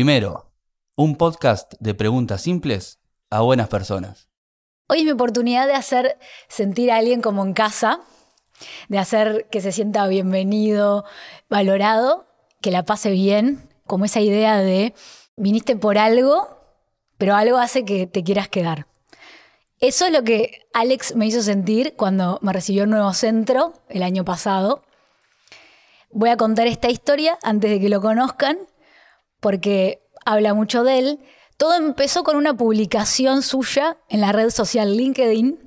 Primero, un podcast de preguntas simples a buenas personas. Hoy es mi oportunidad de hacer sentir a alguien como en casa, de hacer que se sienta bienvenido, valorado, que la pase bien, como esa idea de viniste por algo, pero algo hace que te quieras quedar. Eso es lo que Alex me hizo sentir cuando me recibió en Nuevo Centro el año pasado. Voy a contar esta historia antes de que lo conozcan, porque habla mucho de él. Todo empezó con una publicación suya en la red social LinkedIn,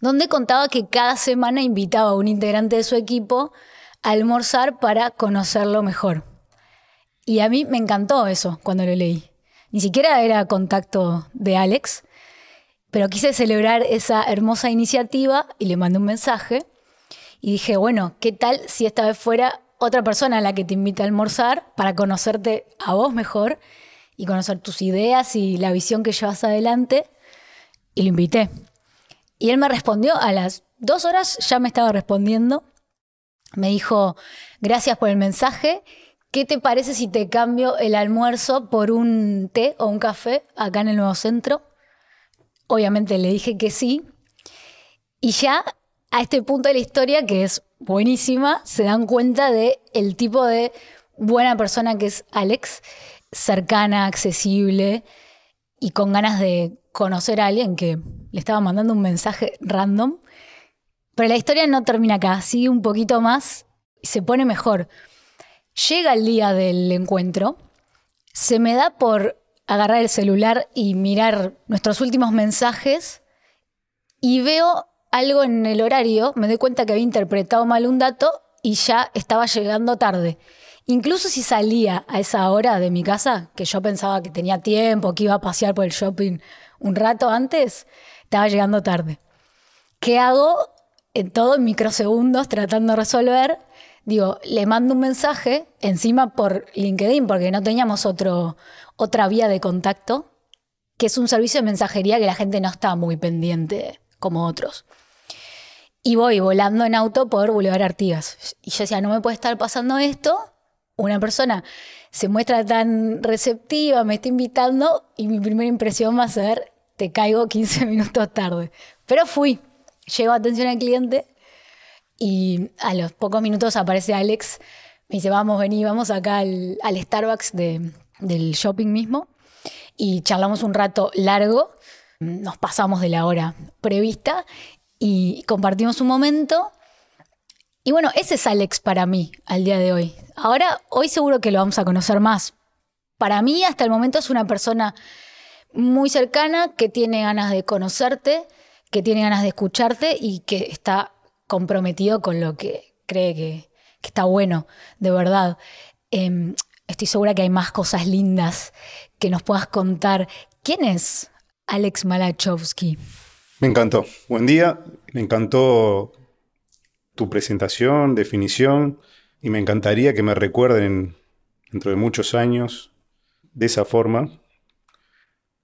donde contaba que cada semana invitaba a un integrante de su equipo a almorzar para conocerlo mejor. Y a mí me encantó eso cuando lo leí. Ni siquiera era contacto de Alex, pero quise celebrar esa hermosa iniciativa y le mandé un mensaje y dije, bueno, ¿qué tal si esta vez fuera otra persona a la que te invita a almorzar para conocerte a vos mejor y conocer tus ideas y la visión que llevas adelante? Y lo invité. Y él me respondió a las dos horas, ya me estaba respondiendo. Me dijo, gracias por el mensaje. ¿Qué te parece si te cambio el almuerzo por un té o un café acá en el nuevo centro? Obviamente le dije que sí. Y ya a este punto de la historia, que es buenísima, se dan cuenta de el tipo de buena persona que es Alex, cercana, accesible y con ganas de conocer a alguien que le estaba mandando un mensaje random. Pero la historia no termina acá, sigue un poquito más y se pone mejor. Llega el día del encuentro, se me da por agarrar el celular y mirar nuestros últimos mensajes y veo algo en el horario, me doy cuenta que había interpretado mal un dato y ya estaba llegando tarde. Incluso si salía a esa hora de mi casa, que yo pensaba que tenía tiempo, que iba a pasear por el shopping un rato antes, estaba llegando tarde. ¿Qué hago? En todo en microsegundos tratando de resolver. Digo, le mando un mensaje encima por LinkedIn, porque no teníamos otro, otra vía de contacto, que es un servicio de mensajería que la gente no está muy pendiente como otros. Y voy volando en auto por Boulevard Artigas. Y yo decía, no me puede estar pasando esto. Una persona se muestra tan receptiva, me está invitando y mi primera impresión va a ser, te caigo 15 minutos tarde. Pero fui, llego atención al cliente y a los pocos minutos aparece Alex, me dice, vamos, vení, vamos acá al, Starbucks de, del shopping mismo y charlamos un rato largo, nos pasamos de la hora prevista y compartimos un momento. Y bueno, ese es Alex para mí al día de hoy. Ahora, hoy seguro que lo vamos a conocer más. Para mí, hasta el momento es una persona muy cercana que tiene ganas de conocerte, que tiene ganas de escucharte y que está comprometido con lo que cree que, está bueno, de verdad. Em, Estoy segura que hay más cosas lindas que nos puedas contar. ¿Quién es Alex Malachowski? Me encantó. Buen día. Me encantó tu presentación, definición, y me encantaría que me recuerden dentro de muchos años de esa forma.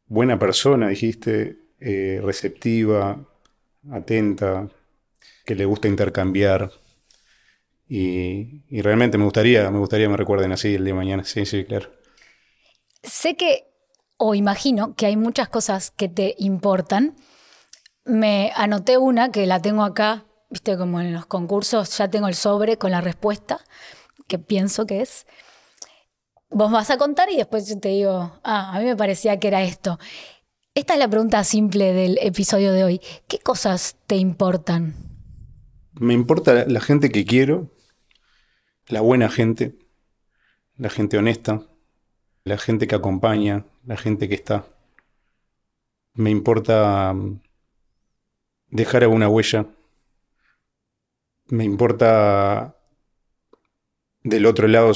Buena persona, dijiste, eh, receptiva, atenta, que le gusta intercambiar, y, realmente me gustaría, me gustaría me recuerden así el día de mañana. Sí, sí, claro. Sé que, o imagino, que hay muchas cosas que te importan. Me anoté una que la tengo acá, viste, como en los concursos ya tengo el sobre con la respuesta, que pienso que es. Vos vas a contar y después yo te digo, ah, a mí me parecía que era esto. Esta es la pregunta simple del episodio de hoy. ¿Qué cosas te importan? Me importa la gente que quiero, la buena gente, la gente honesta, la gente que acompaña, la gente que está. Me importa dejar alguna huella. Me importa del otro lado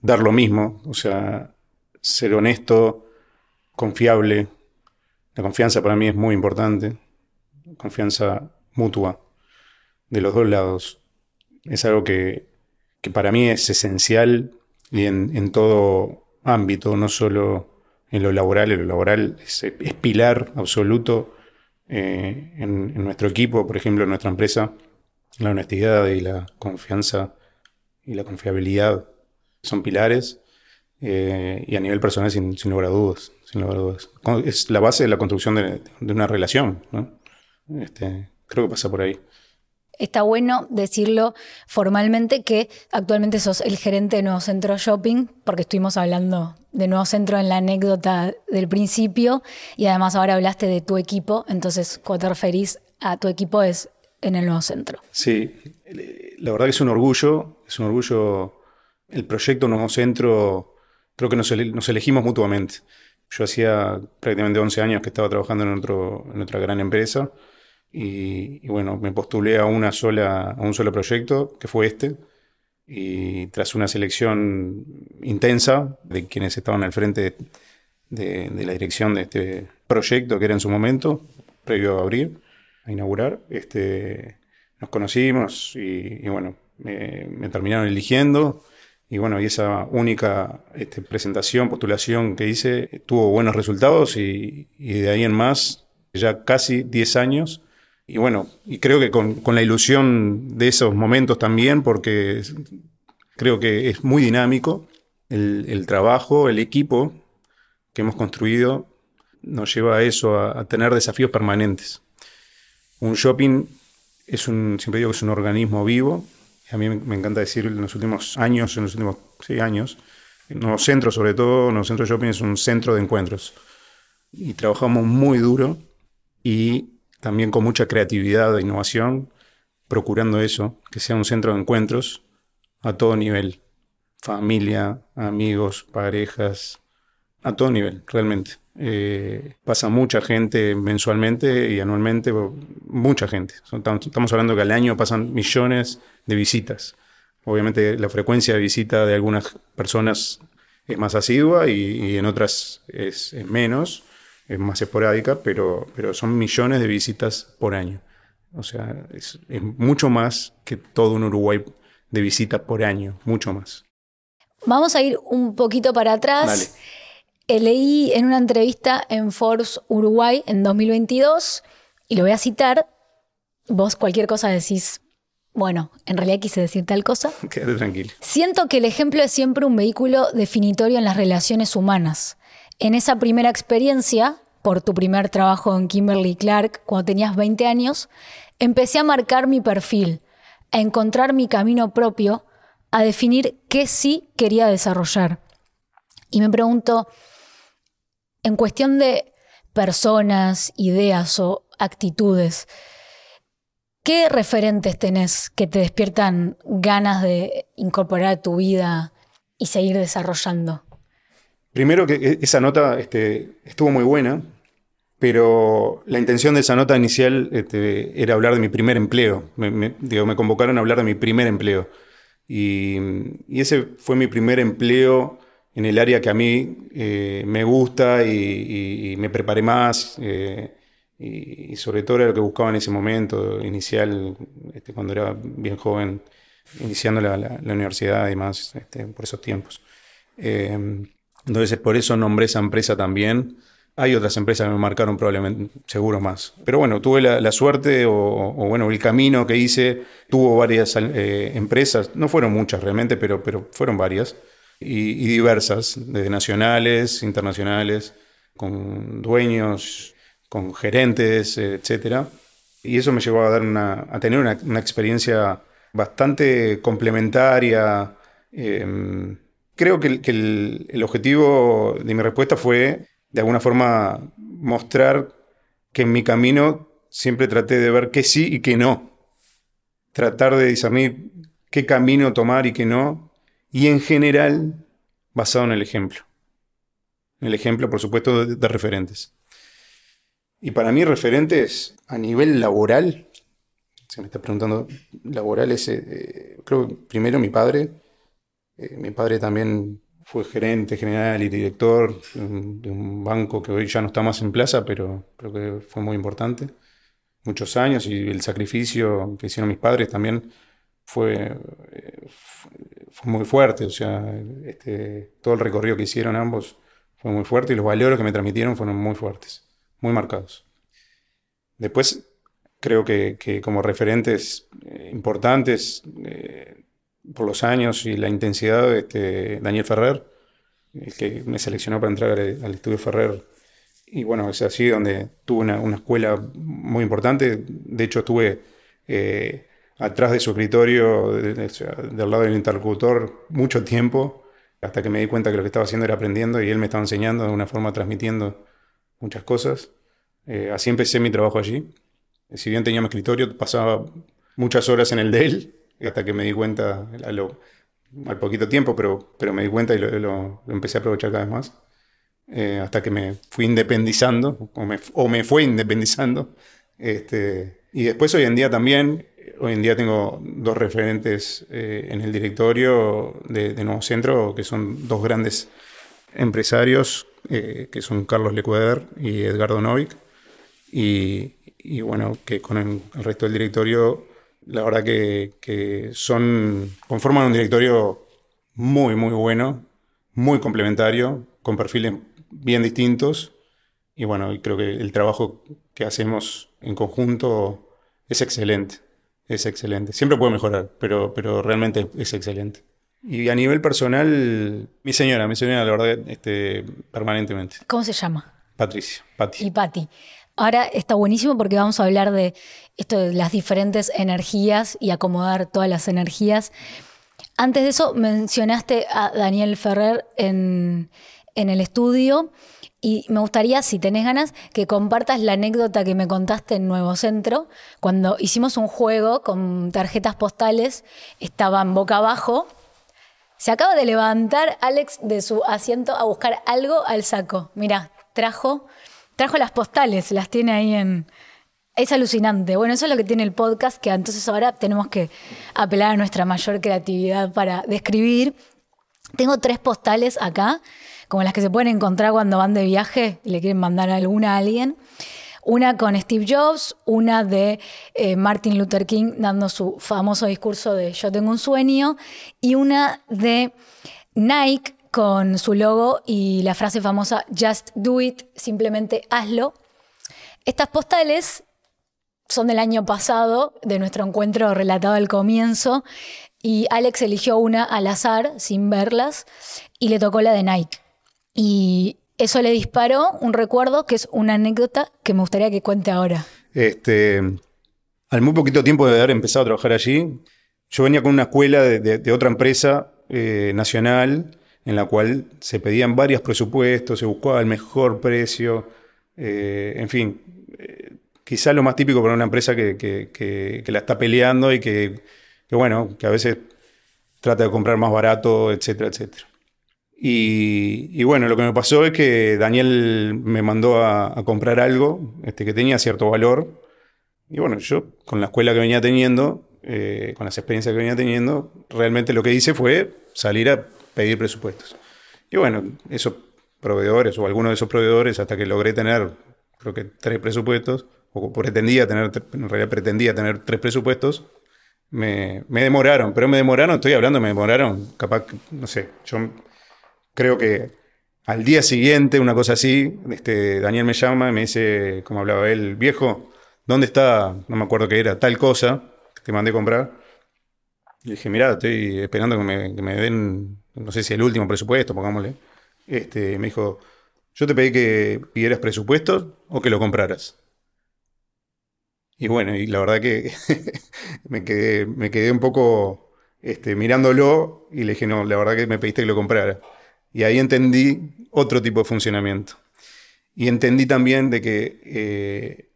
dar lo mismo, o sea, ser honesto, confiable. La confianza para mí es muy importante, confianza mutua de los dos lados. Es algo que que para mí es esencial y en, todo ámbito, no solo en lo laboral, en lo laboral es, pilar absoluto eh, en, nuestro equipo, por ejemplo, en nuestra empresa, la honestidad y la confianza y la confiabilidad son pilares. eh, y a nivel personal sin, sin, lugar a dudas, sin lugar a dudas. Es la base de la construcción de, de una relación, ¿no? Este, creo que pasa por ahí. Está bueno decirlo formalmente que actualmente sos el gerente de Nuevo Centro Shopping, porque estuvimos hablando de Nuevo Centro en la anécdota del principio y además ahora hablaste de tu equipo, entonces cuando te a tu equipo es en el Nuevo Centro. Sí, la verdad que es un orgullo, es un orgullo el proyecto Nuevo Centro, creo que nos, elegimos mutuamente. Yo hacía prácticamente 11 años que estaba trabajando en, otro, en otra gran empresa y, bueno, me postulé a, una sola, a un solo proyecto, que fue este, y tras una selección intensa de quienes estaban al frente de, la dirección de este proyecto, que era en su momento, previo a abrir, a inaugurar, este, nos conocimos y, bueno, me, terminaron eligiendo. Y bueno, y esa única este, presentación, postulación que hice, tuvo buenos resultados y, y de ahí en más, ya casi 10 años, y bueno, y creo que con, la ilusión de esos momentos también, porque creo que es muy dinámico el, trabajo, el equipo que hemos construido nos lleva a eso, a, tener desafíos permanentes. Un shopping es un, siempre digo que es un organismo vivo, a mí me encanta decir en los últimos años, en los últimos seis años, Nuevo Centro sobre todo, Nuevo Centro Shopping es un centro de encuentros. Y trabajamos muy duro y también con mucha creatividad e innovación, procurando eso, que sea un centro de encuentros a todo nivel, familia, amigos, parejas, a todo nivel, realmente. Eh, pasa mucha gente mensualmente y anualmente, mucha gente. Estamos hablando que al año pasan millones de visitas. Obviamente la frecuencia de visita de algunas personas es más asidua y, en otras es menos es más esporádica, pero, pero son millones de visitas por año. O sea, es, mucho más que todo un Uruguay de visitas por año, mucho más. Vamos a ir un poquito para atrás. Eh, leí en una entrevista en Forbes Uruguay en 2022, y lo voy a citar, vos cualquier cosa decís, bueno, en realidad quise decir tal cosa. Quédate tranquilo. Siento que el ejemplo es siempre un vehículo definitorio en las relaciones humanas. En esa primera experiencia, por tu primer trabajo en Kimberly Clark, cuando tenías 20 años, empecé a marcar mi perfil, a encontrar mi camino propio, a definir qué sí quería desarrollar. Y me pregunto, en cuestión de personas, ideas o actitudes, ¿qué referentes tenés que te despiertan ganas de incorporar a tu vida y seguir desarrollando? Primero que e-, esa nota este, estuvo muy buena, pero la intención de esa nota inicial este, era hablar de mi primer empleo. Me, digo, me convocaron a hablar de mi primer empleo. Y, ese fue mi primer empleo en el área que a mí eh, me gusta y, me preparé más. Eh, y, sobre todo era lo que buscaba en ese momento inicial, este, cuando era bien joven, iniciando la, universidad y más por esos tiempos. Eh, entonces, por eso nombré esa empresa también. Hay otras empresas que me marcaron probablemente, seguro más. Pero bueno, tuve la, suerte o, bueno, el camino que hice, tuvo varias eh, empresas, no fueron muchas realmente, pero, pero fueron varias, y, diversas, desde nacionales, internacionales, con dueños, con gerentes, etc. Y eso me llevó a, dar una, a tener una, experiencia bastante complementaria. Em, creo que, el, objetivo de mi respuesta fue, de alguna forma, mostrar que en mi camino siempre traté de ver qué sí y qué no. Tratar de discernir qué camino tomar y qué no. Y en general, basado en el ejemplo. El ejemplo, por supuesto, de, referentes. Y para mí, referentes a nivel laboral, se me está preguntando, laboral es, eh, eh, creo que primero mi padre, eh, mi padre también fue gerente general y director de un banco que hoy ya no está más en plaza, pero creo que fue muy importante. Muchos años y el sacrificio que hicieron mis padres también fue, eh, muy fuerte. O sea, este, todo el recorrido que hicieron ambos fue muy fuerte y los valores que me transmitieron fueron muy fuertes, muy marcados. Después, creo que, como referentes eh, importantes, por los años y la intensidad, este, Daniel Ferrer, el que me seleccionó para entrar al, estudio Ferrer. Y bueno, es así donde tuve una, escuela muy importante. De hecho, estuve eh, atrás de su escritorio, del lado del interlocutor, mucho tiempo, hasta que me di cuenta que lo que estaba haciendo era aprendiendo y él me estaba enseñando de una forma transmitiendo muchas cosas. Eh, así empecé mi trabajo allí. Si bien tenía mi escritorio, pasaba muchas horas en el de él, hasta que me di cuenta, a lo- al poquito tiempo, pero, pero me di cuenta y lo, lo- lo empecé a aprovechar cada vez más. Eh, hasta que me fui independizando, o me, o me fue independizando. Este, y después hoy en día también, hoy en día tengo dos referentes eh, en el directorio de, de Nuevo Centro, que son dos grandes empresarios, eh, que son Carlos Lecueder y Edgardo Novik. Y, y bueno, que con el, el resto del directorio, la verdad que, que son, conforman un directorio muy, muy bueno, muy complementario, con perfiles bien distintos. Y bueno, creo que el trabajo que hacemos en conjunto es excelente. Es excelente. Siempre puede mejorar, pero, pero realmente es excelente. Y a nivel personal, mi señora, mi señora, la verdad, este, permanentemente. ¿Cómo se llama? Patricia, Pati. Y Patti. Ahora está buenísimo porque vamos a hablar de esto de las diferentes energías y acomodar todas las energías. Antes de eso, mencionaste a Daniel Ferrer en, el estudio y me gustaría, si tenés ganas, que compartas la anécdota que me contaste en Nuevo Centro, cuando hicimos un juego con tarjetas postales, estaban boca abajo. Se acaba de levantar Alex de su asiento a buscar algo al saco. Mira, trajo, trajo las postales, las tiene ahí en... Es alucinante. Bueno, eso es lo que tiene el podcast, que entonces ahora tenemos que apelar a nuestra mayor creatividad para describir. Tengo tres postales acá, como las que se pueden encontrar cuando van de viaje y le quieren mandar alguna a alguien. Una con Steve Jobs, una de eh, Martin Luther King dando su famoso discurso de Yo tengo un sueño, y una de Nike con su logo y la frase famosa Just do it, simplemente hazlo. Estas postales son del año pasado, de nuestro encuentro relatado al comienzo, y Alex eligió una al azar, sin verlas, y le tocó la de Nike. Y eso le disparó un recuerdo que es una anécdota que me gustaría que cuente ahora. Este, al muy poquito tiempo de haber empezado a trabajar allí, yo venía con una escuela de, otra empresa eh, nacional en la cual se pedían varios presupuestos, se buscaba el mejor precio, eh, en fin, eh, quizá lo más típico para una empresa que, que- que- la está peleando y que, bueno, que a veces trata de comprar más barato, etcétera, etcétera. Y, y bueno, lo que me pasó es que Daniel me mandó a, a comprar algo este, que tenía cierto valor. Y bueno, yo con la escuela que venía teniendo, eh, con las experiencias que venía teniendo, realmente lo que hice fue salir a pedir presupuestos. Y bueno, esos proveedores o algunos de esos proveedores, hasta que logré tener, creo que tres presupuestos, o pretendía tener, en realidad pretendía tener tres presupuestos, me, me demoraron, pero me demoraron, estoy hablando, me demoraron, capaz, no sé, yo creo que al día siguiente, una cosa así, este, Daniel me llama y me dice, como hablaba él, viejo, ¿dónde está? No me acuerdo qué era, tal cosa que te mandé comprar. Y dije, mira, estoy esperando que me den, no sé si el último presupuesto, pongámosle. Este, me dijo, yo te pedí que pidieras presupuestos o que lo compraras. Y bueno, y la verdad que me quedé, me quedé un poco este, mirándolo y le dije, no, la verdad que me pediste que lo comprara. Y ahí entendí otro tipo de funcionamiento. Y entendí también de que, eh,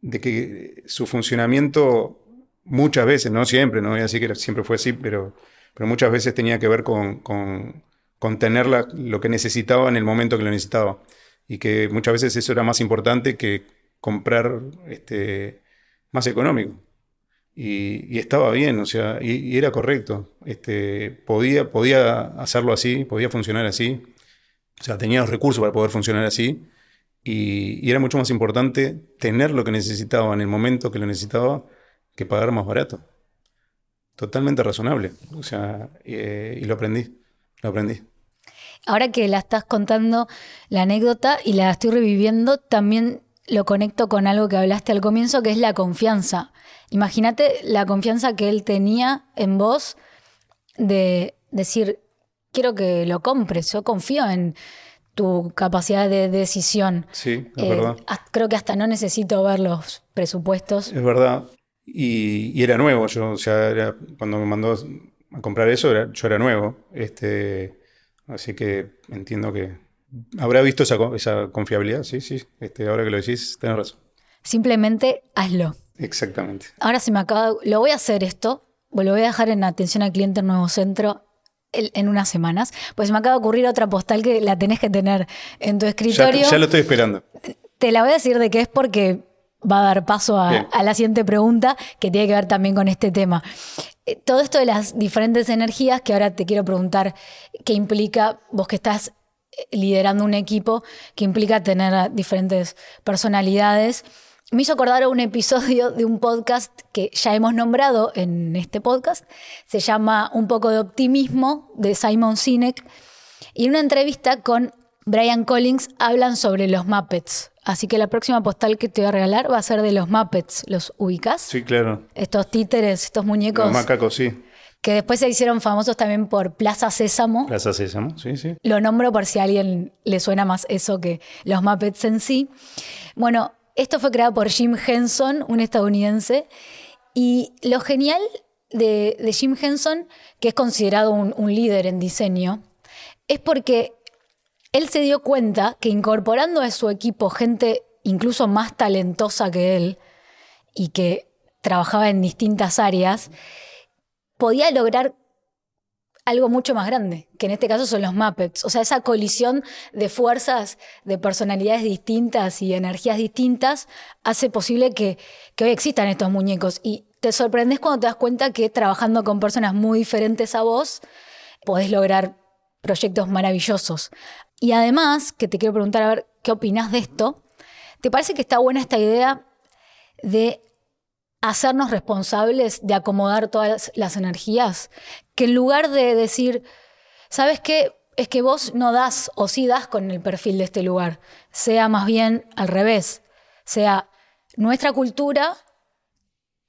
de que su funcionamiento muchas veces, no siempre, no voy a decir que siempre fue así, pero, pero muchas veces tenía que ver con, con, tener lo que necesitaba en el momento que lo necesitaba. Y que muchas veces eso era más importante que comprar este, más económico. Y, estaba bien, o sea, y, era correcto. Este, podía, podía hacerlo así, podía funcionar así. O sea, tenía los recursos para poder funcionar así. Y era mucho más importante tener lo que necesitaba en el momento que lo necesitaba que pagar más barato. Totalmente razonable. O sea, eh, y lo aprendí. Lo aprendí. Ahora que la estás contando la anécdota y la estoy reviviendo, también lo conecto con algo que hablaste al comienzo, que es la confianza. Imagínate la confianza que él tenía en vos de decir, quiero que lo compres, yo confío en tu capacidad de decisión. Sí, es Eh, verdad. creo que hasta no necesito ver los presupuestos. Es verdad. Y, y era nuevo, yo, o sea, era- cuando me mandó a comprar eso, era- yo era nuevo. Este, así que entiendo que habrá visto esa, co- esa confiabilidad, sí, sí. Este, ahora que lo decís, tenés razón. Simplemente hazlo. Exactamente. Ahora se me acaba, lo voy a hacer esto, lo voy a dejar en atención al cliente en Nuevo Centro en unas semanas, pues se me acaba de ocurrir otra postal que la tenés que tener en tu Ya, escritorio. ya lo estoy esperando. Te la voy a decir de qué es porque va a dar paso a, la siguiente pregunta que tiene que ver también con este tema. Eh, Todo esto de las diferentes energías que ahora te quiero preguntar, ¿qué implica vos que estás eh, liderando un equipo, que implica tener a diferentes personalidades? Me hizo acordar a un episodio de un podcast que ya hemos nombrado en este podcast. Se llama Un poco de optimismo de Simon Sinek. Y en una entrevista con Brian Collins hablan sobre los Muppets. Así que la próxima postal que te voy a regalar va a ser de los Muppets. ¿Los ubicas? Sí, claro. Estos títeres, estos muñecos Los macacos, sí. que después se hicieron famosos también por Plaza Sésamo. Plaza Sésamo, sí, sí. Lo nombro por si a alguien le suena más eso que los Muppets en sí. Bueno, esto fue creado por Jim Henson, un estadounidense. Y lo genial de, de Jim Henson, que es considerado un, un líder en diseño, es porque él se dio cuenta que incorporando a su equipo gente incluso más talentosa que él y que trabajaba en distintas áreas, podía lograr algo mucho más grande, que en este caso son los Muppets. O sea, esa colisión de fuerzas, de personalidades distintas y energías distintas hace posible que, que hoy existan estos muñecos. Y te sorprendes cuando te das cuenta que trabajando con personas muy diferentes a vos, podés lograr proyectos maravillosos. Y además, que te quiero preguntar a ver qué opinás de esto, ¿te parece que está buena esta idea de hacernos responsables de acomodar todas las energías, que en lugar de decir, ¿sabes qué? Es que vos no das o sí das con el perfil de este lugar, sea más bien al revés, sea nuestra cultura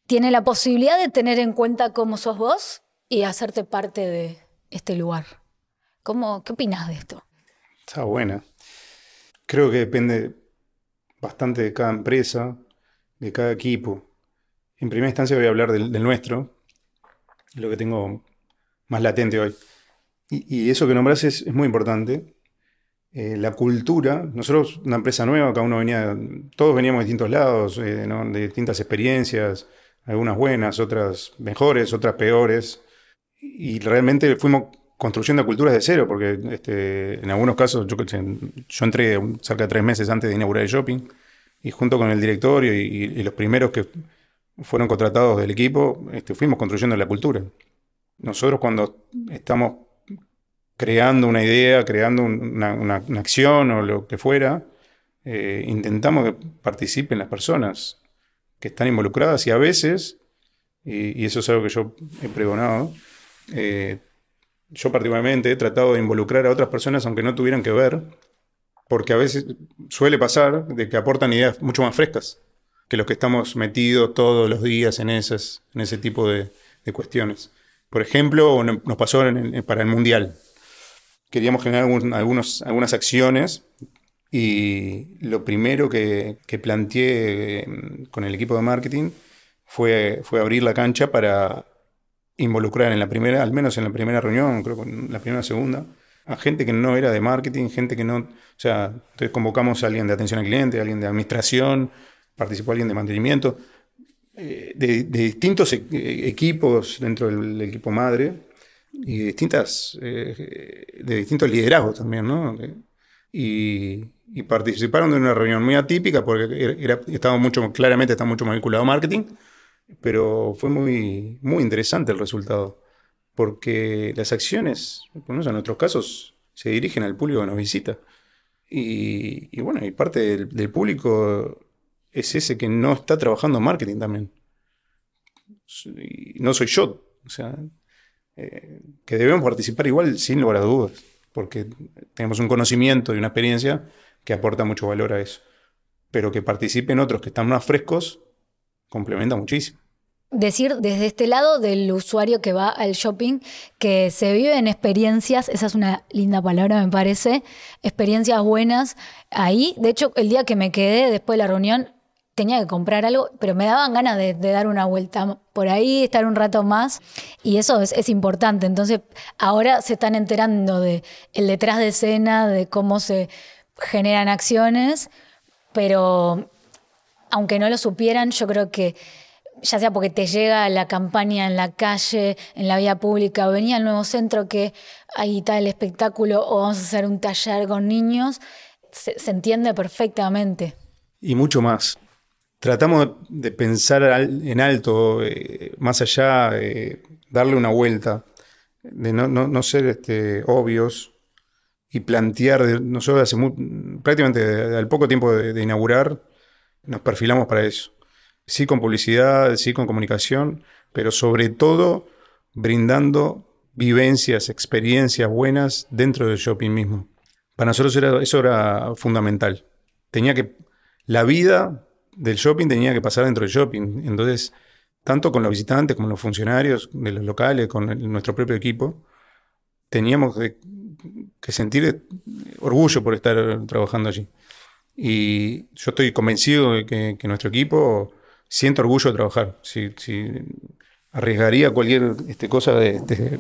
tiene la posibilidad de tener en cuenta cómo sos vos y hacerte parte de este lugar. ¿Cómo, ¿Qué opinas de esto? Está buena. Creo que depende bastante de cada empresa, de cada equipo. En primera instancia voy a hablar del, nuestro, lo que tengo más latente hoy. Y, eso que nombras es, muy importante. Eh, la cultura, nosotros, una empresa nueva, cada uno venía, todos veníamos de distintos lados, eh, de distintas experiencias, algunas buenas, otras mejores, otras peores. Y realmente fuimos construyendo culturas de cero, porque este, en algunos casos yo, entré cerca de tres meses antes de inaugurar el shopping, y junto con el directorio y, los primeros que fueron contratados del equipo, este, fuimos construyendo la cultura. Nosotros cuando estamos creando una idea, creando un- una, acción o lo que fuera, eh, intentamos que participen las personas que están involucradas y a veces, y, y eso es algo que yo he pregonado, eh, yo particularmente he tratado de involucrar a otras personas aunque no tuvieran que ver, porque a veces suele pasar de que aportan ideas mucho más frescas que los que estamos metidos todos los días en, esas, en ese tipo de, cuestiones. Por ejemplo, no- nos pasó en- para el Mundial. Queríamos generar algún- algunas acciones y lo primero que, que planteé eh, con el equipo de marketing fue, fue abrir la cancha para involucrar en la primera, al menos en la primera reunión, creo que en la primera segunda, a gente que no era de marketing, gente que no, o sea, entonces convocamos a alguien de atención al cliente, a alguien de administración, participó alguien de mantenimiento, eh, de, distintos e- eh, equipos dentro del equipo madre y de distintas, eh, de distintos liderazgos también, ¿no? Y, participaron de una reunión muy atípica porque estaba mucho, claramente está mucho más vinculado a marketing, pero fue muy, muy interesante el resultado, porque las acciones, por en nuestros casos, se dirigen al público que nos visita. Y, bueno, y parte del, del público es ese que no está trabajando en marketing también. Y no soy yo, o sea, eh, que debemos participar igual sin lugar a dudas, porque tenemos un conocimiento y una experiencia que aporta mucho valor a eso. Pero que participen otros que están más frescos complementa muchísimo. decir desde este lado del usuario que va al shopping que se vive en experiencias, esa es una linda palabra me parece, experiencias buenas ahí. De hecho, el día que me quedé después de la reunión tenía que comprar algo, pero me daban ganas de, dar una vuelta por ahí, estar un rato más, y eso es, importante. Entonces, ahora se están enterando de el detrás de escena, de cómo se generan acciones, pero aunque no lo supieran, yo creo que ya sea porque te llega la campaña en la calle, en la vía pública, o venía al nuevo centro que ahí está el espectáculo, o vamos a hacer un taller con niños, se entiende perfectamente. Y mucho más tratamos de pensar en alto, eh, más allá, darle una vuelta, de no, ser este, obvios y plantear, nosotros hace prácticamente al poco tiempo de, inaugurar, nos perfilamos para eso. Sí con publicidad, sí con comunicación, pero sobre todo brindando vivencias, experiencias buenas dentro del shopping mismo. Para nosotros eso era fundamental. Tenía que, la vida del shopping tenía que pasar dentro del shopping. Entonces, tanto con los visitantes como los funcionarios de los locales, con nuestro propio equipo, teníamos que, sentir orgullo por estar trabajando allí. Y yo estoy convencido de que, nuestro equipo siente orgullo de trabajar. Si, arriesgaría cualquier este, cosa de,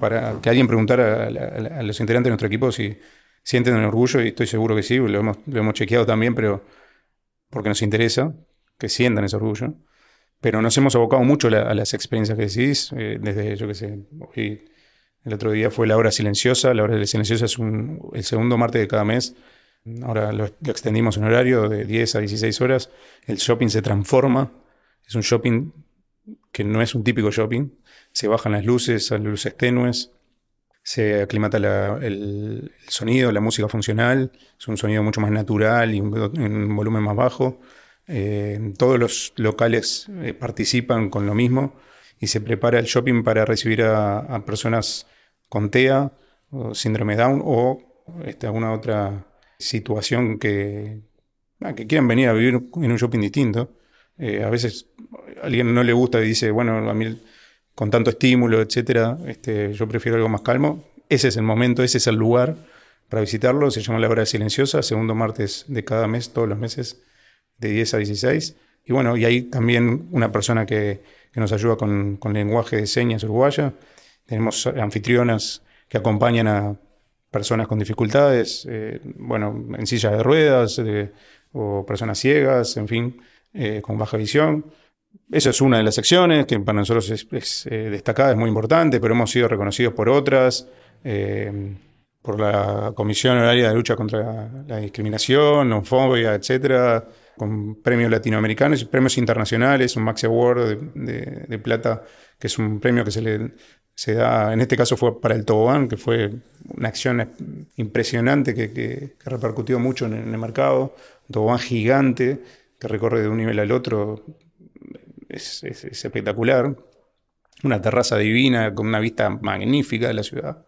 para que alguien preguntara a, los integrantes de nuestro equipo si sienten orgullo, y estoy seguro que sí, lo hemos, lo hemos chequeado también, pero porque nos interesa, que sientan ese orgullo. Pero nos hemos abocado mucho a las experiencias que decís, eh, desde, yo qué sé, hoy, el otro día fue la hora silenciosa, la hora silenciosa es el segundo martes de cada mes, ahora lo, extendimos en horario de 10 a 16 horas, el shopping se transforma, es un shopping que no es un típico shopping, se bajan las luces, las luces tenues, se aclimata el, sonido, la música funcional, es un sonido mucho más natural y un, volumen más bajo. Eh, todos los locales eh, participan con lo mismo y se prepara el shopping para recibir a, personas con TEA o síndrome Down o este, alguna otra situación que, ah, que quieran venir a vivir en un shopping distinto. Eh, a veces alguien no le gusta y dice, bueno, a mí con tanto estímulo, etcétera, este, yo prefiero algo más calmo. Ese es el momento, ese es el lugar para visitarlo. Se llama La Hora Silenciosa, segundo martes de cada mes, todos los meses, de 10 a 16. Y bueno, y hay también una persona que, nos ayuda con, lenguaje de señas uruguaya. Tenemos anfitrionas que acompañan a personas con dificultades, eh, bueno, en sillas de ruedas o personas ciegas, en fin, eh, con baja visión. Esa es una de las secciones que para nosotros es, eh, destacada, es muy importante, pero hemos sido reconocidos por otras, eh, por la Comisión Horaria de Lucha contra la Discriminación, homofobia, etcétera, con premios latinoamericanos y premios internacionales, un Maxi Award de, plata, que es un premio que se le se da, en este caso fue para el tobogán, que fue una acción impresionante que, repercutió mucho en, en el mercado, un tobogán gigante que recorre de un nivel al otro es, espectacular. Una terraza divina con una vista magnífica de la ciudad.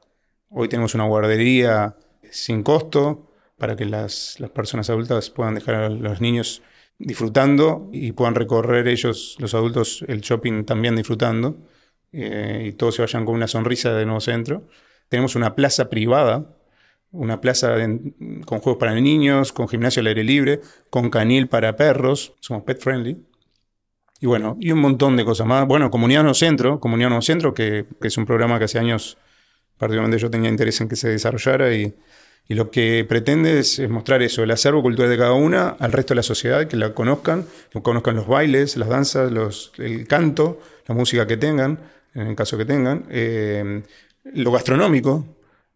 Hoy tenemos una guardería sin costo para que las, personas adultas puedan dejar a los niños disfrutando y puedan recorrer ellos, los adultos, el shopping también disfrutando eh, y todos se vayan con una sonrisa de nuevo centro. Tenemos una plaza privada, una plaza con juegos para niños, con gimnasio al aire libre, con canil para perros, somos pet friendly. Y bueno, y un montón de cosas más. Bueno, Comunidad No Centro, Comunidad No Centro, que, es un programa que hace años, particularmente yo tenía interés en que se desarrollara y, lo que pretende es, mostrar eso, el acervo cultural de cada una al resto de la sociedad, que la conozcan, conozcan los bailes, las danzas, el canto, la música que tengan, en el caso que tengan, eh, lo gastronómico,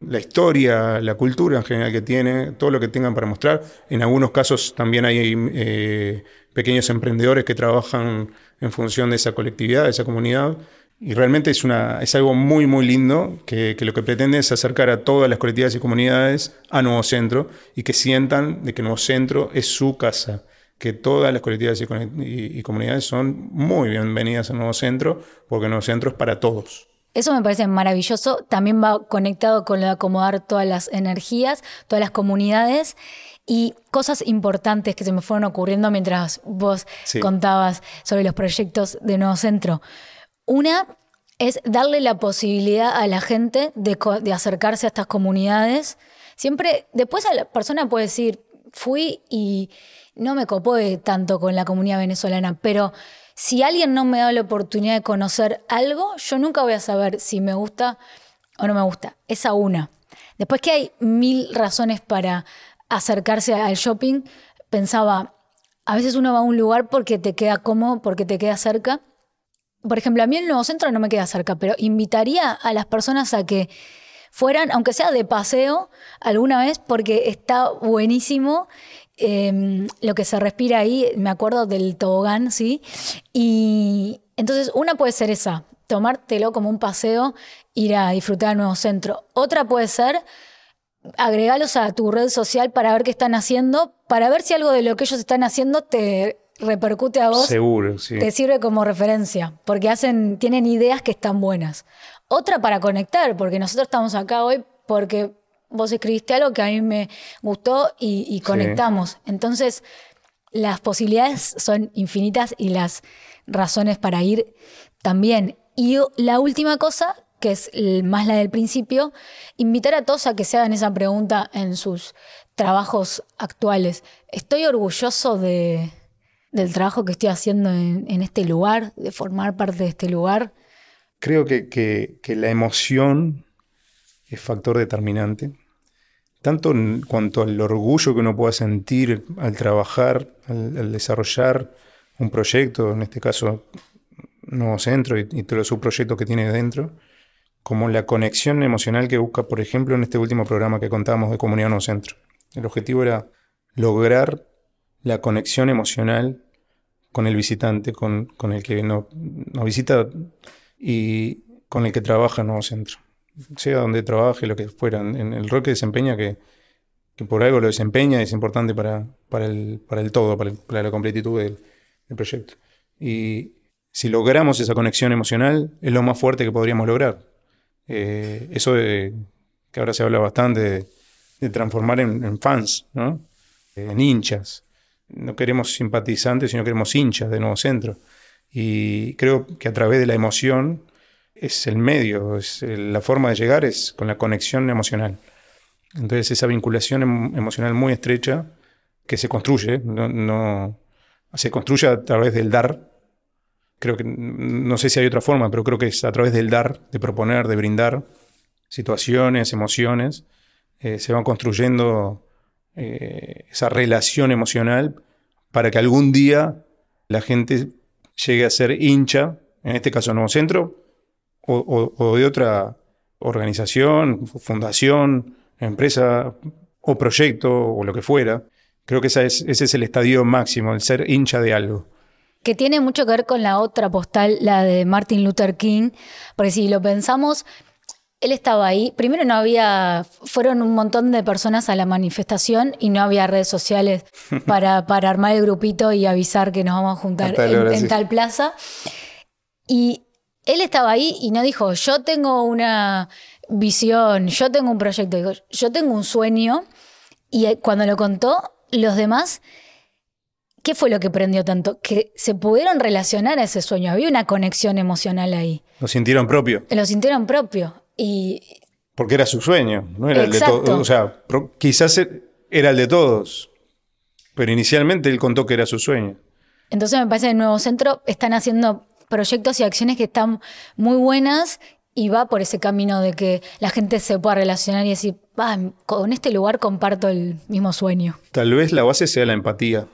la historia, la cultura en general que tiene, todo lo que tengan para mostrar. En algunos casos también hay eh, pequeños emprendedores que trabajan en función de esa colectividad, de esa comunidad. Y realmente es, una, es algo muy, muy lindo que, lo que pretende es acercar a todas las colectividades y comunidades a Nuevo Centro y que sientan de que Nuevo Centro es su casa, que todas las colectividades y, y comunidades son muy bienvenidas a Nuevo Centro porque Nuevo Centro es para todos. Eso me parece maravilloso. También va conectado con lo de acomodar todas las energías, todas las comunidades. Y cosas importantes que se me fueron ocurriendo mientras vos Sí. contabas sobre los proyectos de Nuevo Centro. Una es darle la posibilidad a la gente de, acercarse a estas comunidades. Siempre, después a la persona puede decir, fui y no me copó tanto con la comunidad venezolana, pero si alguien no me da la oportunidad de conocer algo, yo nunca voy a saber si me gusta o no me gusta. Esa una. Después que hay mil razones para acercarse al shopping, pensaba, a veces uno va a un lugar porque te queda cómodo, porque te queda cerca. Por ejemplo, a mí el nuevo centro no me queda cerca, pero invitaría a las personas a que fueran, aunque sea de paseo, alguna vez, porque está buenísimo eh, lo que se respira ahí. Me acuerdo del tobogán, ¿sí? Y entonces, una puede ser esa, tomártelo como un paseo, ir a disfrutar del nuevo centro. Otra puede ser agregarlos a tu red social para ver qué están haciendo, para ver si algo de lo que ellos están haciendo te repercute a vos Seguro, sí. te sirve como referencia, porque hacen, tienen ideas que están buenas. Otra para conectar, porque nosotros estamos acá hoy porque vos escribiste algo que a mí me gustó y, y conectamos. Entonces, las posibilidades son infinitas y las razones para ir también. Y la última cosa, que es más la del principio, invitar a todos a que se hagan esa pregunta en sus trabajos actuales. ¿Estoy orgulloso de, del trabajo que estoy haciendo en, este lugar, de formar parte de este lugar? Creo que, que- la emoción es factor determinante, tanto en cuanto al orgullo que uno pueda sentir al trabajar, al, al desarrollar un proyecto, en este caso Nuevo Centro y, y todos los subproyectos que tiene dentro, como la conexión emocional que busca, por ejemplo, en este último programa que contábamos de Comunidad Nuevo Centro. El objetivo era lograr la conexión emocional con el visitante, con, con el que no- nos visita y con el que trabaja en Nuevo Centro. Sea donde trabaje, lo que fuera, en el rol que desempeña, que, que por algo lo desempeña, es importante para, para, el, para el todo, para, la completitud del, proyecto. Y si logramos esa conexión emocional, es lo más fuerte que podríamos lograr. Eh, eso de, que ahora se habla bastante de, transformar en, en fans, ¿no? en hinchas. No queremos simpatizantes, sino queremos hinchas de Nuevo Centro. Y creo que a través de la emoción es el medio, es la forma de llegar es con la conexión emocional. Entonces esa vinculación em- emocional muy estrecha que se construye, no, no- se construye a través del dar. Creo que no sé si hay otra forma, pero creo que es a través del dar, de proponer, de brindar situaciones, emociones, eh, se van construyendo eh, esa relación emocional para que algún día la gente llegue a ser hincha, en este caso Nuevo Centro, o, de otra organización, fundación, empresa o proyecto o lo que fuera. Creo que ese es el estadio máximo, el ser hincha de algo. Que tiene mucho que ver con la otra postal, la de Martin Luther King, porque si lo pensamos, él estaba ahí. Primero no había, fueron un montón de personas a la manifestación y no había redes sociales para, para armar el grupito y avisar que nos vamos a juntar tal en, en tal plaza. Y él estaba ahí y no dijo, yo tengo una visión, yo tengo un proyecto, dijo, yo tengo un sueño. Y cuando lo contó, los demás ¿Qué fue lo que prendió tanto? Que se pudieron relacionar a ese sueño. Había una conexión emocional ahí. Lo sintieron propio, Lo sintieron propio. Y porque era su sueño, no era el de todos. O sea, quizás e- era el de todos, pero inicialmente él contó que era su sueño. entonces me parece que en Nuevo Centro están haciendo proyectos y acciones que están muy buenas y va por ese camino de que la gente se pueda relacionar y decir, "Ah, con este lugar comparto el mismo sueño. Tal vez la base sea la empatía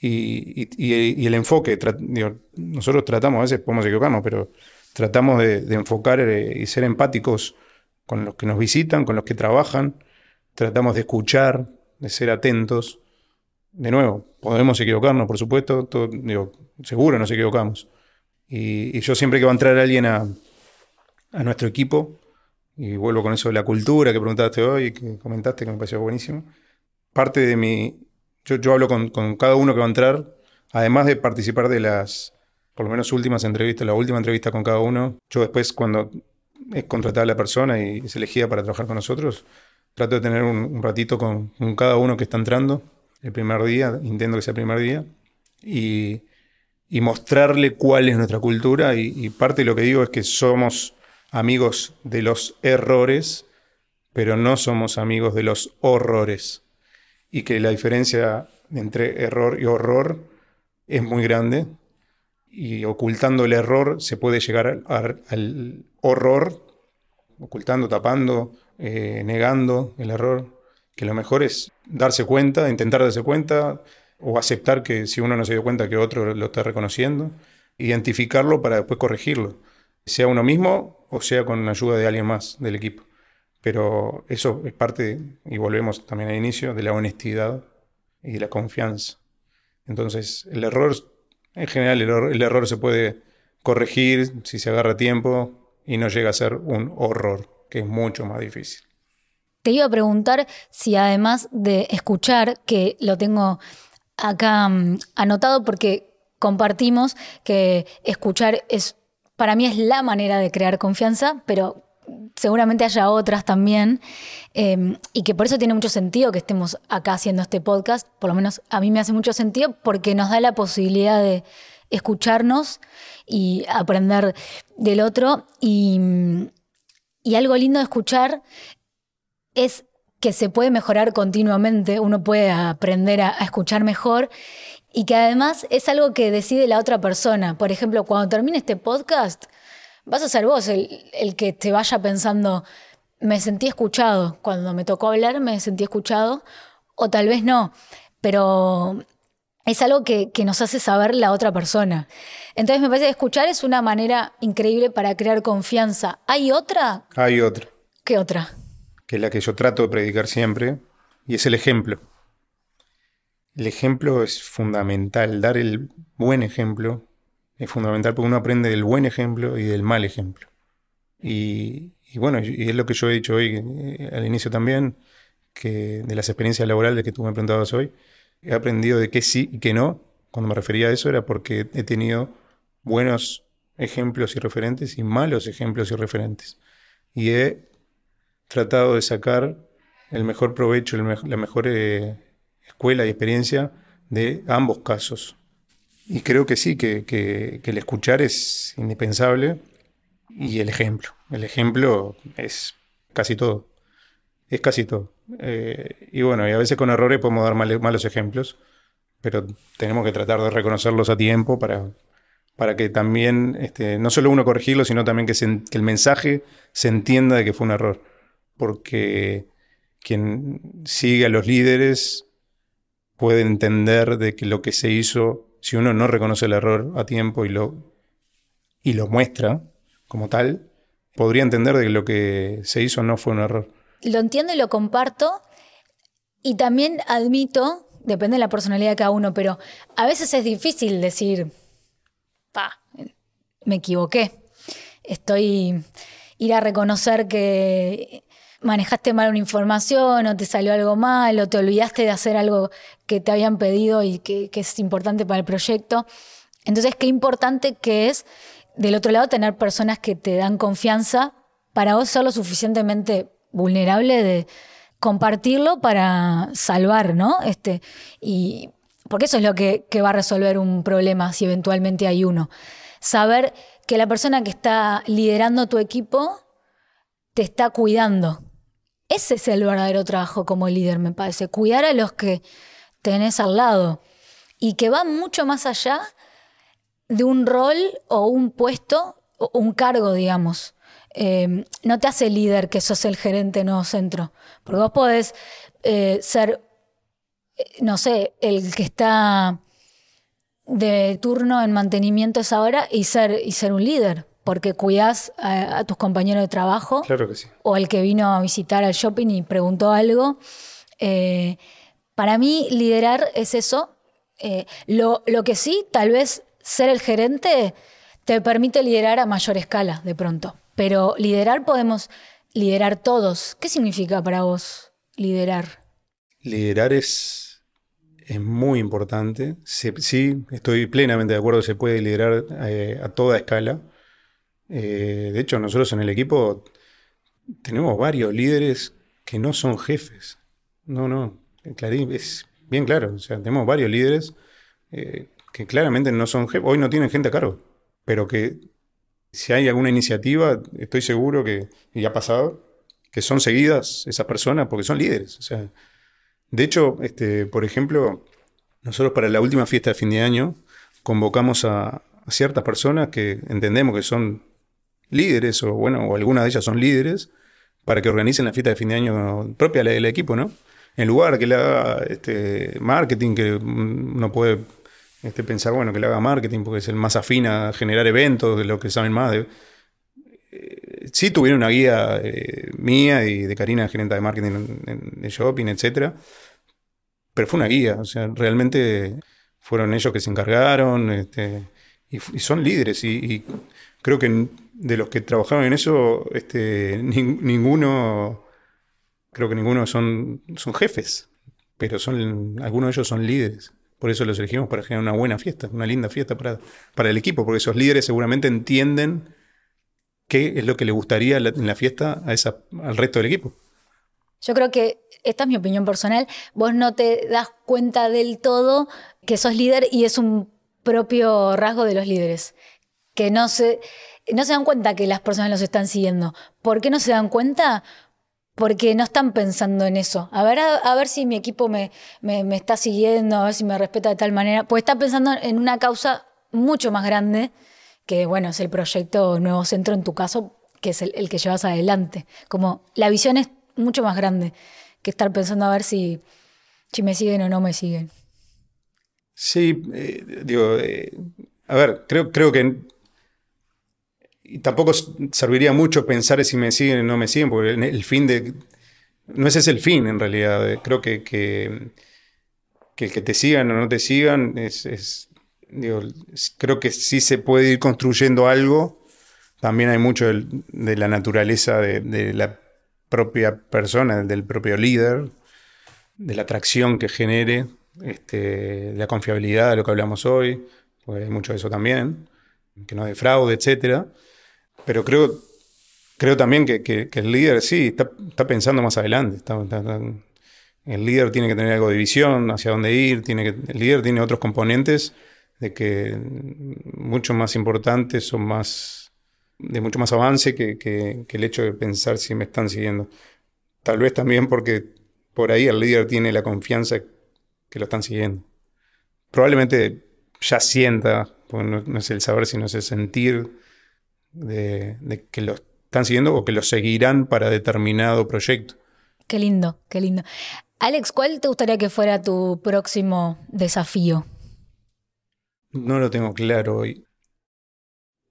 y, y- y- y el enfoque. Nosotros tratamos, a veces podemos equivocarnos, pero tratamos de, enfocar eh, y ser empáticos con los que nos visitan, con los que trabajan. Tratamos de escuchar, de ser atentos. De nuevo, podemos equivocarnos, por supuesto, todo- digo, seguro nos equivocamos. Y, yo siempre que va a entrar alguien a, nuestro equipo, y vuelvo con eso de la cultura que preguntaste hoy, que comentaste, que me pareció buenísimo parte de mi. Yo, hablo con cada uno que va a entrar, además de participar de las, por lo menos, últimas entrevistas, la última entrevista con cada uno. Yo después, cuando es contratada la persona y es elegida para trabajar con nosotros, Trato de tener un, ratito con, cada uno que está entrando el primer día, intento que sea el primer día, y, mostrarle cuál es nuestra cultura. Y, parte de lo que digo es que somos amigos de los errores, pero no somos amigos de los horrores. Y que la diferencia entre error y horror es muy grande. Y ocultando el error se puede llegar al horror, ocultando, tapando, eh, negando el error, que lo mejor es darse cuenta, intentar darse cuenta o aceptar que si uno no se dio cuenta que otro lo está reconociendo, identificarlo para después corregirlo, sea uno mismo o sea con la ayuda de alguien más del equipo. Pero eso es parte, y volvemos también al inicio, de la honestidad y de la confianza. Entonces, el error, en general, el error se puede corregir si se agarra tiempo y no llega a ser un horror que es mucho más difícil. Te iba a preguntar si además de escuchar, que lo tengo acá mm, anotado porque compartimos que escuchar es, para mí es la manera de crear confianza, pero seguramente haya otras también, em, y que por eso tiene mucho sentido que estemos acá haciendo este podcast, por lo menos a mí me hace mucho sentido porque nos da la posibilidad de escucharnos y aprender del otro y, y algo lindo de escuchar es que se puede mejorar continuamente, uno puede aprender a, escuchar mejor y que además es algo que decide la otra persona. Por ejemplo, cuando termine este podcast, vas a ser vos el, que te vaya pensando, me sentí escuchado, cuando me tocó hablar me sentí escuchado, o tal vez no, pero es algo que, que, nos hace saber la otra persona. Entonces me parece que escuchar es una manera increíble para crear confianza. ¿Hay otra? Hay otra. ¿Qué otra? Que es la que yo trato de predicar siempre, y es el ejemplo. El ejemplo es fundamental, dar el buen ejemplo es fundamental porque uno aprende del buen ejemplo y del mal ejemplo. Y, y bueno, y es lo que yo he dicho hoy eh, al inicio también, que de las experiencias laborales que tú me preguntabas hoy, he aprendido de qué sí y qué no. Cuando me refería a eso era porque he tenido buenos ejemplos y referentes y malos ejemplos y referentes. Y he tratado de sacar el mejor provecho, la mejor eh, escuela y experiencia de ambos casos. Y creo que sí, que, el escuchar es indispensable y el ejemplo. El ejemplo es casi todo. Es casi todo. Eh, y bueno, y a veces con errores podemos dar malos ejemplos, pero tenemos que tratar de reconocerlos a tiempo para, para que también, este, no solo uno corregirlo, sino también que, el mensaje se entienda de que fue un error. Porque quien sigue a los líderes puede entender de que lo que se hizo, si uno no reconoce el error a tiempo y lo, y lo muestra como tal, podría entender de que lo que se hizo no fue un error lo entiendo y lo comparto. Y también admito, depende de la personalidad de cada uno, pero a veces es difícil decir, pa, me equivoqué. Estoy ir a reconocer que manejaste mal una información o te salió algo mal o te olvidaste de hacer algo que te habían pedido y que, es importante para el proyecto. Entonces, qué importante que es, del otro lado, tener personas que te dan confianza para vos ser lo suficientemente vulnerable de compartirlo para salvar, ¿no? Este, y porque eso es lo que, va a resolver un problema si eventualmente hay uno. Saber que la persona que está liderando tu equipo te está cuidando. Ese es el verdadero trabajo como líder, me parece. Cuidar a los que tenés al lado. Y que va mucho más allá de un rol o un puesto o un cargo, digamos. Em, no te hace líder que sos el gerente nuevo centro. Porque vos podés eh, ser, eh, no sé, el que está de turno en mantenimiento esa hora y ser, y ser un líder. Porque cuidás a, tus compañeros de trabajo. Claro que sí. O el que vino a visitar al shopping y preguntó algo. Eh, para mí, liderar es eso. lo, lo que sí, tal vez ser el gerente te permite liderar a mayor escala de pronto. Pero liderar podemos liderar todos. ¿Qué significa para vos liderar? Liderar es, es muy importante. sí, estoy plenamente de acuerdo, se puede liderar eh, a toda escala. Eh, de hecho, nosotros en el equipo tenemos varios líderes que no son jefes. No, no. Clarín es bien claro. O sea, tenemos varios líderes eh, que claramente no son jefes. Hoy no tienen gente a cargo. Pero que si hay alguna iniciativa, estoy seguro que, y ha pasado, que son seguidas esas personas porque son líderes. O sea, de hecho, este, por ejemplo, nosotros para la última fiesta de fin de año convocamos a, ciertas personas que entendemos que son líderes, o bueno, o algunas de ellas son líderes, para que organicen la fiesta de fin de año propia del equipo, ¿no? En lugar que le haga este, marketing, que uno puede este, pensar, bueno, que le haga marketing porque es el más afín a generar eventos, de lo que saben más. De, eh, sí tuvieron una guía eh, mía y de Karina, gerente de marketing de shopping, etcétera, pero fue una guía, o sea, realmente fueron ellos que se encargaron este, y, son líderes y, creo que de los que trabajaron en eso, este, ninguno, creo que ninguno son, son jefes, pero son, algunos de ellos son líderes. Por eso los elegimos para generar una buena fiesta, una linda fiesta para, para el equipo, porque esos líderes seguramente entienden qué es lo que le gustaría en la fiesta a esa, al resto del equipo. Yo creo que, esta es mi opinión personal, vos no te das cuenta del todo que sos líder y es un propio rasgo de los líderes, que no se, no se dan cuenta que las personas los están siguiendo. ¿Por qué no se dan cuenta? Porque no están pensando en eso. A ver, a, ver si mi equipo me, me, está siguiendo, a ver si me respeta de tal manera. Pues está pensando en una causa mucho más grande, que bueno, es el proyecto Nuevo Centro en tu caso, que es el, el que llevas adelante. Como la visión es mucho más grande que estar pensando a ver si, si me siguen o no me siguen. Sí, eh, digo, eh, a ver, creo, creo que y tampoco serviría mucho pensar si me siguen o no me siguen, porque el fin de... No ese es el fin en realidad. Eh, creo que, que, el que te sigan o no te sigan es... digo, creo que sí se puede ir construyendo algo. También hay mucho de, la naturaleza de, la propia persona, del propio líder, de la atracción que genere, este, la confiabilidad de lo que hablamos hoy, pues hay mucho de eso también, que no fraude, etc. Pero creo, creo también que, el líder sí, está, pensando más adelante. el líder tiene que tener algo de visión, hacia dónde ir, tiene que, el líder tiene otros componentes de que mucho más importantes o más de mucho más avance que, el hecho de pensar si me están siguiendo. Tal vez también porque por ahí el líder tiene la confianza que lo están siguiendo. Probablemente ya sienta, no, es el saber, sino es el sentir de, de, que lo están siguiendo o que lo seguirán para determinado proyecto. Qué lindo, qué lindo. Alex, ¿cuál te gustaría que fuera tu próximo desafío? No lo tengo claro hoy.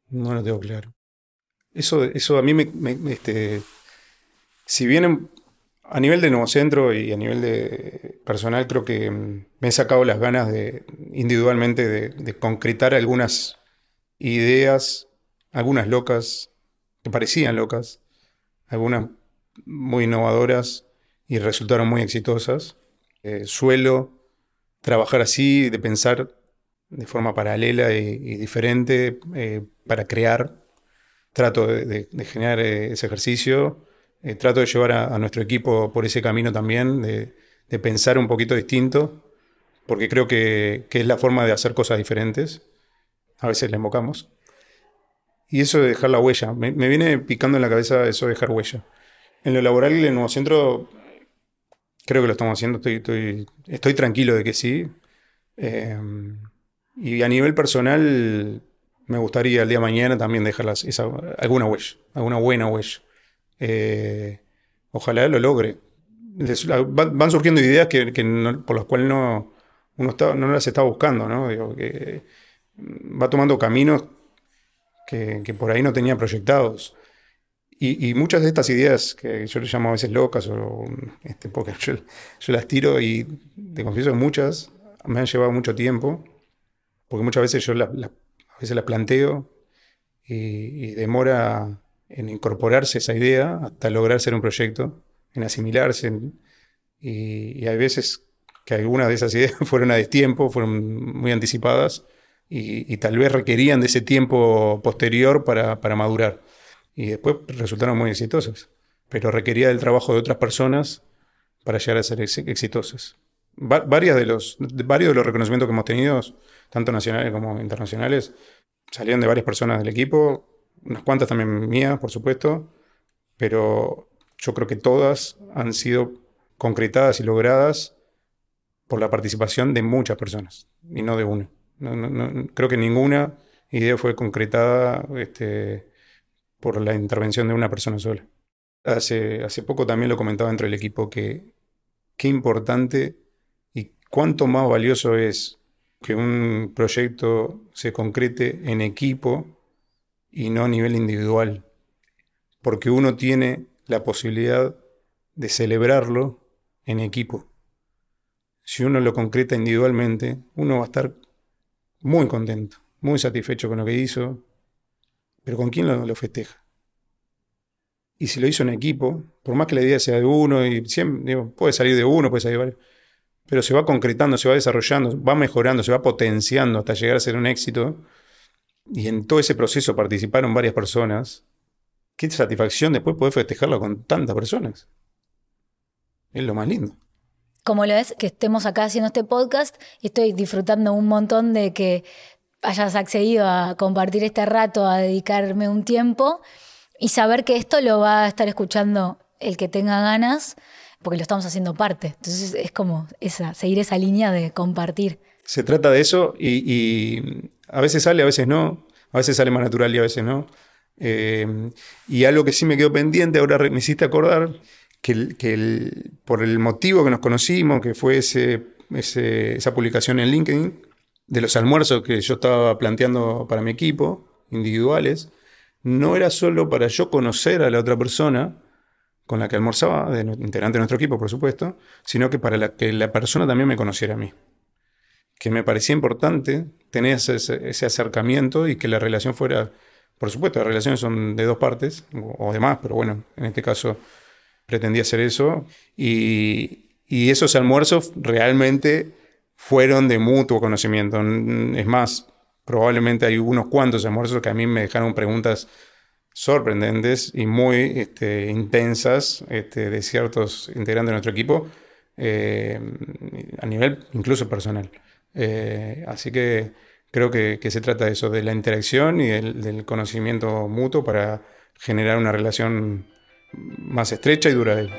No lo tengo claro. Eso, eso a mí me, este, si bien a nivel de nuevo centro y a nivel de personal creo que mm, me he sacado las ganas de individualmente de, concretar algunas ideas, algunas locas, que parecían locas, algunas muy innovadoras y resultaron muy exitosas. Eh, suelo trabajar así, de pensar de forma paralela y, diferente eh, para crear trato de, generar eh, ese ejercicio, trato de llevar a, nuestro equipo por ese camino también, de, pensar un poquito distinto, porque creo que, es la forma de hacer cosas diferentes. A veces le invocamos. Y eso de dejar la huella, me, viene picando en la cabeza eso de dejar huella. En lo laboral, en el nuevo centro, creo que lo estamos haciendo, estoy, estoy, tranquilo de que sí. Eh, y a nivel personal, me gustaría el día de mañana también dejar alguna huella, alguna buena huella. Eh, ojalá lo logre. van, surgiendo ideas que, por las cuales no, uno no las está buscando, ¿no? que va tomando caminos que, por ahí no tenía proyectados. Y, muchas de estas ideas que yo les llamo a veces locas, o, este, porque yo, las tiro y te confieso muchas me han llevado mucho tiempo, porque muchas veces yo las a veces la planteo y, demora en incorporarse esa idea hasta lograr ser un proyecto, en asimilarse. y, hay veces que algunas de esas ideas fueron a destiempo, fueron muy anticipadas y, tal vez requerían de ese tiempo posterior para, madurar. Y después resultaron muy exitosas. pero requería del trabajo de otras personas para llegar a ser exitosas. varias de los, varios de los reconocimientos que hemos tenido, tanto nacionales como internacionales, salieron de varias personas del equipo, unas cuantas también mías, por supuesto, pero yo creo que todas han sido concretadas y logradas por la participación de muchas personas y no de una. Creo que ninguna idea fue concretada este, por la intervención de una persona sola. Hace, hace poco también lo comentaba dentro del equipo que qué importante y cuánto más valioso es que un proyecto se concrete en equipo y no a nivel individual. Porque uno tiene la posibilidad de celebrarlo en equipo. Si uno lo concreta individualmente, uno va a estar muy contento, muy satisfecho con lo que hizo, pero ¿con quién lo, festeja? Y si lo hizo en equipo, por más que la idea sea de uno, y siempre, puede salir de uno, puede salir de varios, pero se va concretando, se va desarrollando, va mejorando, se va potenciando hasta llegar a ser un éxito. Y en todo ese proceso participaron varias personas. Qué satisfacción después poder festejarlo con tantas personas. Es lo más lindo. Como lo es que estemos acá haciendo este podcast y estoy disfrutando un montón de que hayas accedido a compartir este rato, a dedicarme un tiempo y saber que esto lo va a estar escuchando el que tenga ganas, porque lo estamos haciendo parte. Entonces es como esa, seguir esa línea de compartir. Se trata de eso y, a veces sale, a veces no, a veces sale más natural y a veces no. Eh, y algo que sí me quedó pendiente, ahora me hiciste acordar, que, que por el motivo que nos conocimos, que fue ese, esa publicación en LinkedIn, de los almuerzos que yo estaba planteando para mi equipo, individuales, no era solo para yo conocer a la otra persona con la que almorzaba, de, integrante de nuestro equipo, por supuesto, sino que para que la persona también me conociera a mí. Que me parecía importante tener ese, acercamiento y que la relación fuera, por supuesto, las relaciones son de dos partes, o, más, pero bueno, en este caso pretendía hacer eso. Y, esos almuerzos realmente fueron de mutuo conocimiento. Es más, probablemente hay unos cuantos almuerzos que a mí me dejaron preguntas sorprendentes y muy este, intensas este, de ciertos integrantes de nuestro equipo, eh, a nivel incluso personal. Eh, así que creo que, se trata de eso, de la interacción y del conocimiento mutuo para generar una relación más estrecha y duradera.